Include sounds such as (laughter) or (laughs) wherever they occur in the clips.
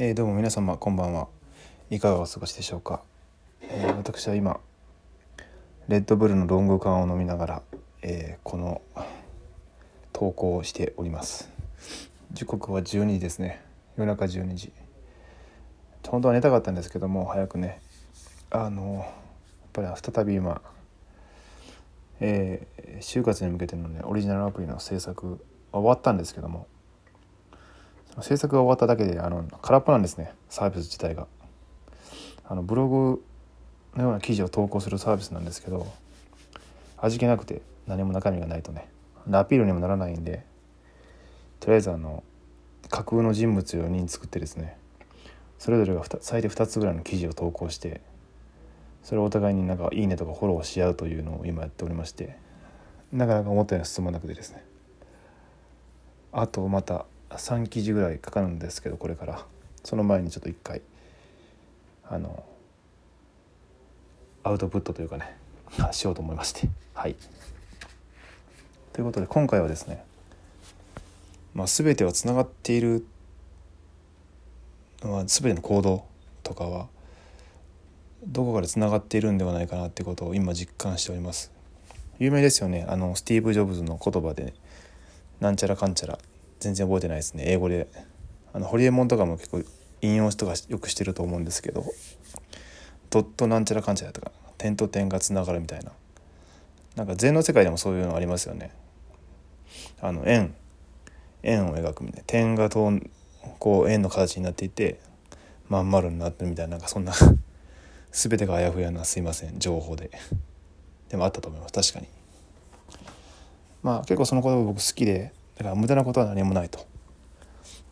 えー、どうも皆様こんばんは。いかがお過ごしでしょうか、えー、私は今レッドブルのロング缶を飲みながら、えー、この投稿をしております。時刻は12時ですね。夜中12時。本当は寝たかったんですけども早くね。あのやっぱり再び今え、就活に向けてのねオリジナルアプリの制作終わったんですけども制作が終わっただけであの空っぽなんですね。サービス自体が。あのブログのような記事を投稿するサービスなんですけど味気なくて何も中身がないとね。アピールにもならないんでとりあえずあの架空の人物を4人作ってですね。それぞれが最低2つぐらいの記事を投稿してそれをお互いになんか「いいね」とかフォローし合うというのを今やっておりましてなかなか思ったように進まなくてですね。あとまた3記事ぐらいかかるんですけどこれから。その前にちょっと一回あのアウトプットというかね (laughs) しようと思いまして。はい。ということで今回はですね、まあ、全てはつながっている、まあ、全ての行動とかはどこかでつながっているんではないかなってことを今実感しております。有名ですよね。あのスティーブ・ジョブズの言葉で、ねなんちゃらかんちゃら。全然覚えてないですね。英語で。あのホリエモンとかも結構引用とかよくしてると思うんですけど。ドットなんちゃらかんちゃらとか点と点がつながるみたいな。なんか禅の世界でもそういうのありますよね。あの円。円を描くみたいな。点がとこう円の形になっていてまん丸になってるみたいな。なんかそんな (laughs) 全てがあやふやなすいません。情報で。でもあったと思います。確かに。まあ結構その言葉僕好きで。だから無駄なことは何もないと。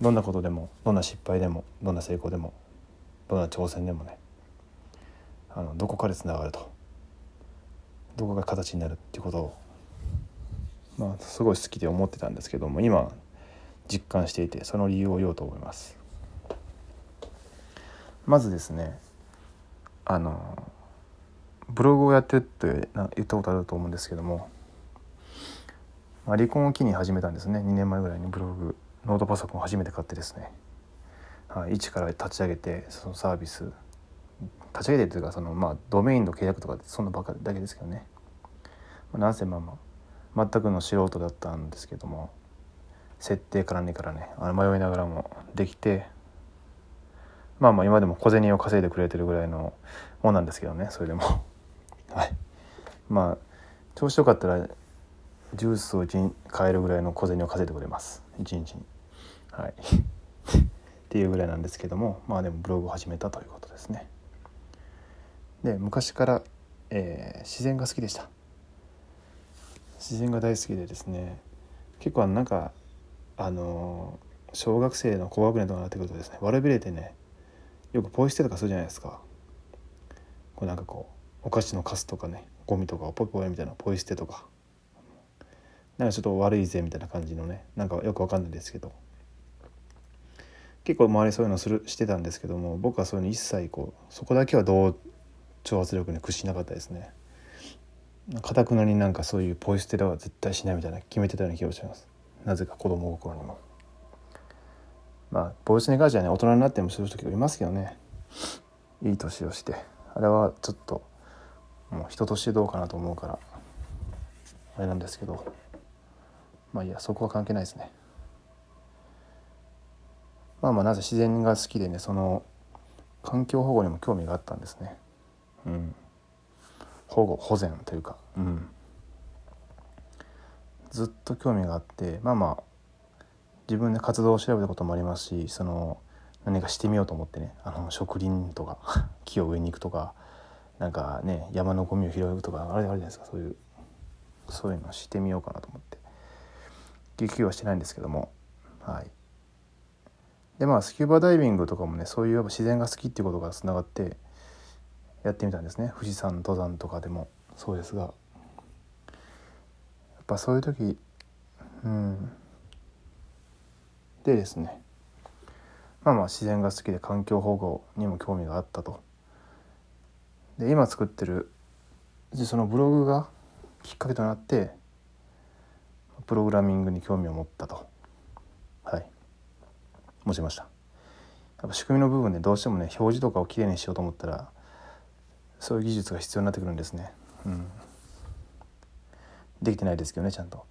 どんなことでもどんな失敗でもどんな成功でもどんな挑戦でもねあのどこかでつながるとどこが形になるっていうことをまあすごい好きで思ってたんですけども今実感していてその理由を言おうと思います。まずですねあのブログをやってるって言ったことあると思うんですけどもまあ、離婚を機に始めたんですね。2年前ぐらいにブログノートパソコンを初めて買ってですね、はい、一から立ち上げてそのサービス立ち上げてというかその、まあ、ドメインの契約とかそんなばかだけですけどね、まあ、なんせまあまあ全くの素人だったんですけども設定からねからねあの迷いながらもできてまあまあ今でも小銭を稼いでくれてるぐらいのもんなんですけどねそれでも。はい。まあ調子よかったらジュースを1買えるぐらいの小銭を稼いでくれます。1日に。はい。(laughs) っていうぐらいなんですけどもまあでもブログを始めたということですね。で昔から、えー、自然が好きでした。自然が大好きでですね結構なんかあのー、小学生の高学年とかになってくるとですね悪びれてねよくポイ捨てとかするじゃないですか。こうなんかこうお菓子のカスとかねゴミとかポイポイみたいなポイ捨てとか。なんかちょっと悪いぜみたいな感じのねなんかよくわかんないですけど。結構周りそういうのするしてたんですけども僕はそういうの一切こうそこだけは同調圧力に屈しなかったですね。かたくなになんかそういうポイ捨てでは絶対しないみたいな決めてたような気がします。なぜか子供心にも。まあポイ捨てに関してはね大人になってもする時いますけどね。いい年をして。あれはちょっともう人としてどうかなと思うからあれなんですけど。まあいやそこは関係ないですね。まあまあなぜ自然が好きでねその環境保護にも興味があったんですね。うん。保護保全というか。うん。ずっと興味があってまあまあ自分で活動を調べたこともありますしその何かしてみようと思ってねあの植林とか (laughs) 木を植えに行くとかなんかね山のゴミを拾うとかあれあるじゃないですかそういうそういうのをしてみようかなと思って。撃はしてないんですけども。はい。でまあスキューバダイビングとかもねそういう自然が好きっていうことがつながってやってみたんですね。富士山登山とかでも。そうですが。やっぱそういう時うん。でですね。まあまあ自然が好きで環境保護にも興味があったと。で今作ってるそのブログがきっかけとなってプログラミングに興味を持ったと。はい。持ちました。やっぱ仕組みの部分でどうしてもね表示とかをきれいにしようと思ったらそういう技術が必要になってくるんですね。うん、できてないですけどねちゃんと。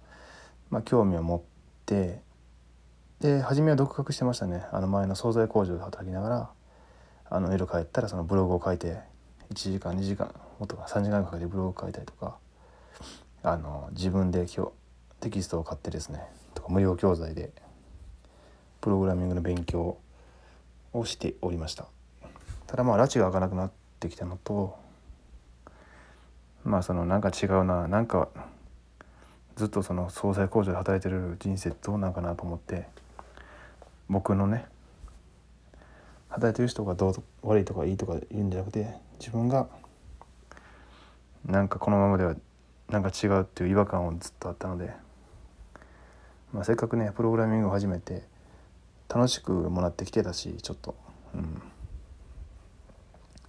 まあ、興味を持ってで初めは独学してましたね。あの前の惣菜工場で働きながらあの夜帰ったらそのブログを書いて1時間2時間もっとか3時間かけてブログを書いたりとかあの自分で今日テキストを買ってですねとか無料教材でプログラミングの勉強をしておりました。ただまあ拉致が開かなくなってきたのとまあそのなんか違うななんかずっとその総菜工場で働いてる人生どうなんかなと思って僕のね働いてる人がどう悪いとかいいとか言うんじゃなくて自分がなんかこのままではなんか違うっていう違和感をずっとあったので、まあ、せっかくねプログラミングを始めて楽しくもらってきてたしちょっと。うん。っ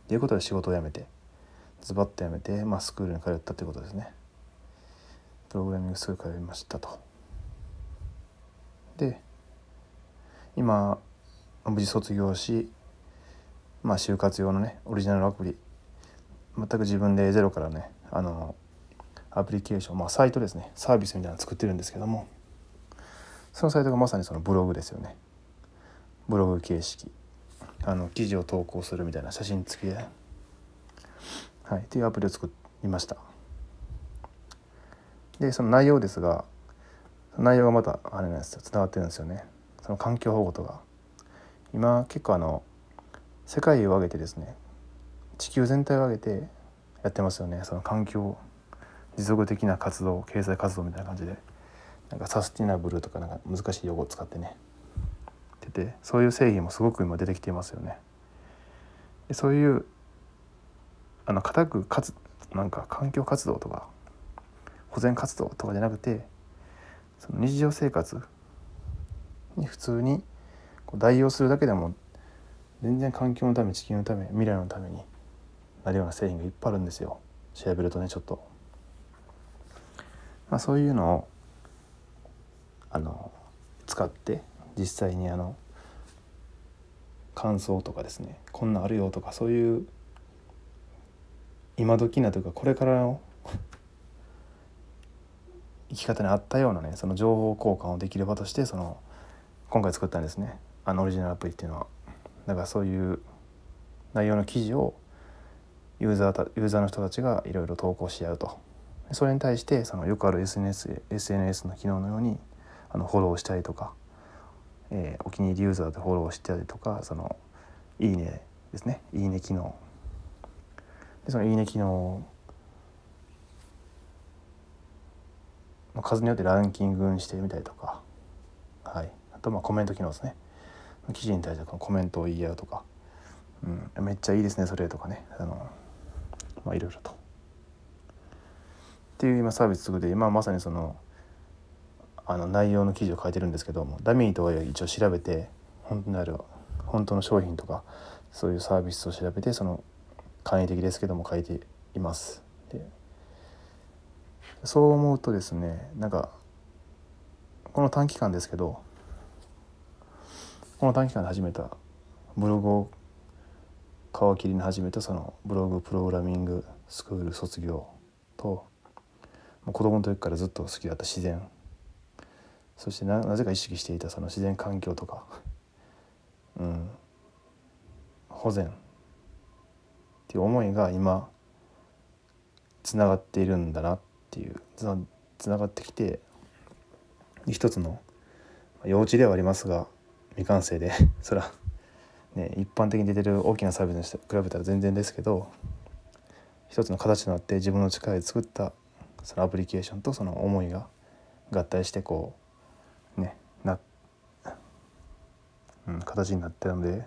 ていうことで仕事を辞めてズバッと辞めて、まあ、スクールに通ったということですね。プログラミングスクール通いましたと。で今無事卒業しまあ就活用のねオリジナルアプリ全く自分でゼロからねあのアプリケーションまあサイトですねサービスみたいなの作ってるんですけども。そのサイトがまさにそのブログですよね。ブログ形式。あの記事を投稿するみたいな写真付きで、はい、っていうアプリを作りました。でその内容ですが内容がまたあれなんですよ。つながってるんですよね。その環境保護とか。今結構あの世界を挙げてですね地球全体を挙げてやってますよね。その環境持続的な活動経済活動みたいな感じで。なんかサスティナブルとかなんか難しい用語を使ってねててそういう製品もすごく今出てきていますよね。でそういうあの固くかつなんか環境活動とか保全活動とかじゃなくてその日常生活に普通にこう代用するだけでも全然環境のため地球のため未来のためになるような製品がいっぱいあるんですよ調べるとねちょっと。まあ、そういうのをあの使って実際にあの感想とかですねこんなんあるよとかそういう今時なというかこれからの生き方に合ったようなねその情報交換をできる場としてその今回作ったんですねあのオリジナルアプリっていうのは。だからそういう内容の記事をユーザーユーザーの人たちがいろいろ投稿し合うとそれに対してそのよくある SNS, SNS の機能のようにあのフォローしたりとか、えー、お気に入りユーザーでフォローしたりとかそのいいねですね。いいね機能。でそのいいね機能の数によってランキングしてみたりとか、はい、あとまあコメント機能ですね。記事に対してこのコメントを言い合うとか、うん、めっちゃいいですねそれとかね。あのまあいろいろと。っていう今サービス作って今まさにそのあの内容の記事を書いてるんですけどもダミーとは一応調べて本当にある本当の商品とかそういうサービスを調べてその簡易的ですけども書いています。でそう思うとですねなんかこの短期間ですけどこの短期間で始めたブログを皮切りに始めたそのブログプログラミングスクール卒業と子供の時からずっと好きだった自然そしてななぜか意識していたその自然環境とか、うん、保全っていう思いが今つながっているんだなっていう。つながってきて一つの幼稚ではありますが未完成で。(laughs) そらね一般的に出てる大きなサービスに比べたら全然ですけど一つの形となって自分の力で作ったそのアプリケーションとその思いが合体してこうねな、うん、形になってるので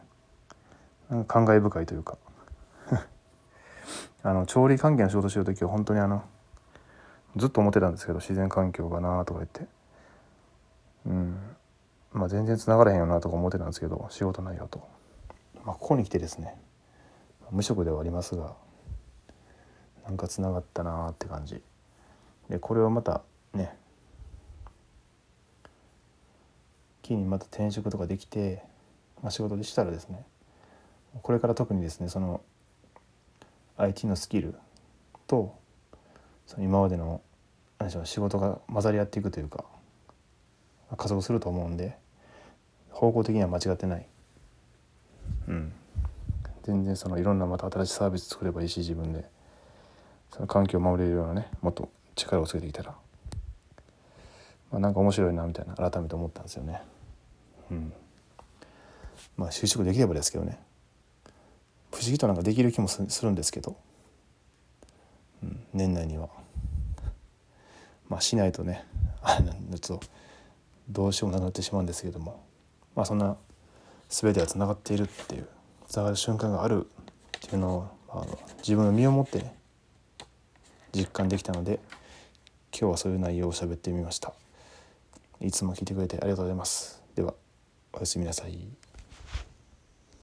なん感慨深いというか。(laughs) あの調理関係の仕事しよう時は本当にあのずっと思ってたんですけど自然環境がなとか言って。うん。まあ全然つながらへんよなとか思ってたんですけど仕事内容と、まあ、ここに来てですね無職ではありますがなんかつながったなって感じ。でこれをまたね機にまた転職とかできて、まあ、仕事でしたらですねこれから特にですねその IT のスキルとその今までの何でしょう仕事が混ざり合っていくというか加速すると思うんで方向的には間違ってない。うん全然そのいろんなまた新しいサービス作ればいいし自分でその環境を守れるようなねもっと力をつけてきたら、まあ、なんか面白いなみたいな改めて思ったんですよね。うん。まあ就職できればですけどね。不思議となんかできる気もするんですけど、うん、年内には。まあしないとねあれちょっとどうしようもなくなってしまうんですけども。まあそんな全てがつながっているっていうつながる瞬間がある。っていうのを、自分の身をもってね実感できたので今日はそういう内容を喋ってみました。いつも聞いてくれてありがとうございます。では。おやすみなさい。